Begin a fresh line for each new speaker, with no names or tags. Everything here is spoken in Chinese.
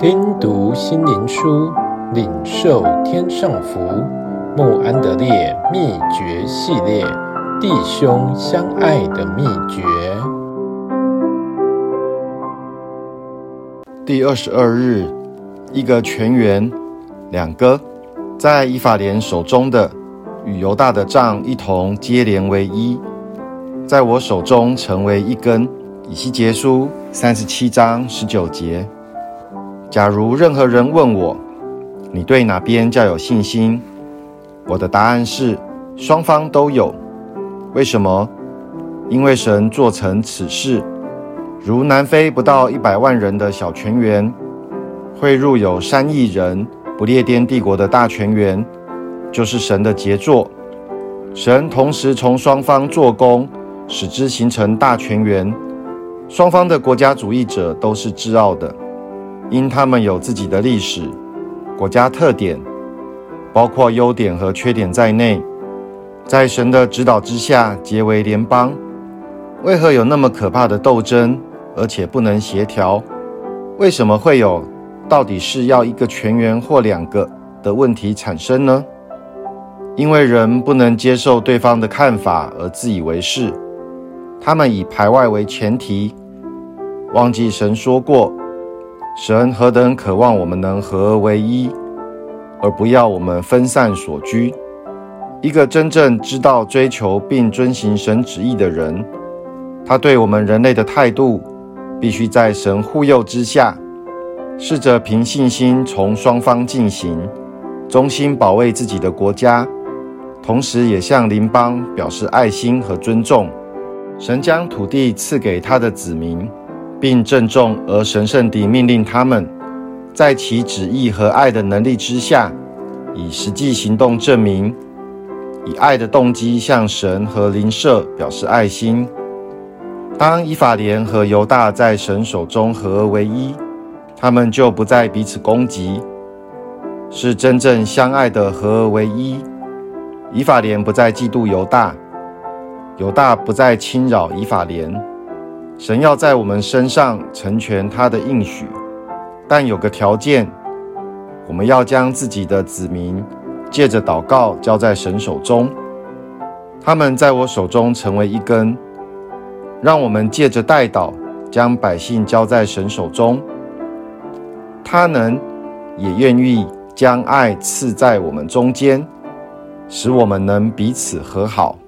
听读心灵书，领受天上福。穆安德烈秘诀系列：弟兄相爱的秘诀。
第二十二日，一个全员，两哥，在以法莲手中的，与犹大的杖一同接连为一，在我手中成为一根。以西结书三十七章十九节。假如任何人问我，你对哪边较有信心？我的答案是双方都有。为什么？因为神做成此事，如南非不到一百万人的小泉源，汇入有三亿人不列颠帝国的大泉源，就是神的杰作。神同时从双方做工，使之形成大泉源。双方的国家主义者都是自傲的。因他们有自己的历史、国家特点，包括优点和缺点在内，在神的指导之下结为联邦。为何有那么可怕的斗争，而且不能协调？为什么会有到底是要一个全员或两个的问题产生呢？因为人不能接受对方的看法而自以为是，他们以排外为前提，忘记神说过。神何等渴望我们能合而为一，而不要我们分散所居。一个真正知道追求并遵行神旨意的人，他对我们人类的态度，必须在神护佑之下，试着凭信心从双方进行，忠心保卫自己的国家，同时也向邻邦表示爱心和尊重。神将土地赐给他的子民。并郑重而神圣地命令他们，在其旨意和爱的能力之下，以实际行动证明，以爱的动机向神和灵舍表示爱心。当以法莲和犹大在神手中合而为一，他们就不再彼此攻击，是真正相爱的合而为一。以法莲不再嫉妒犹大，犹大不再侵扰以法莲。神要在我们身上成全他的应许，但有个条件，我们要将自己的子民借着祷告交在神手中，他们在我手中成为一根，让我们借着代祷将百姓交在神手中，他能也愿意将爱赐在我们中间，使我们能彼此和好。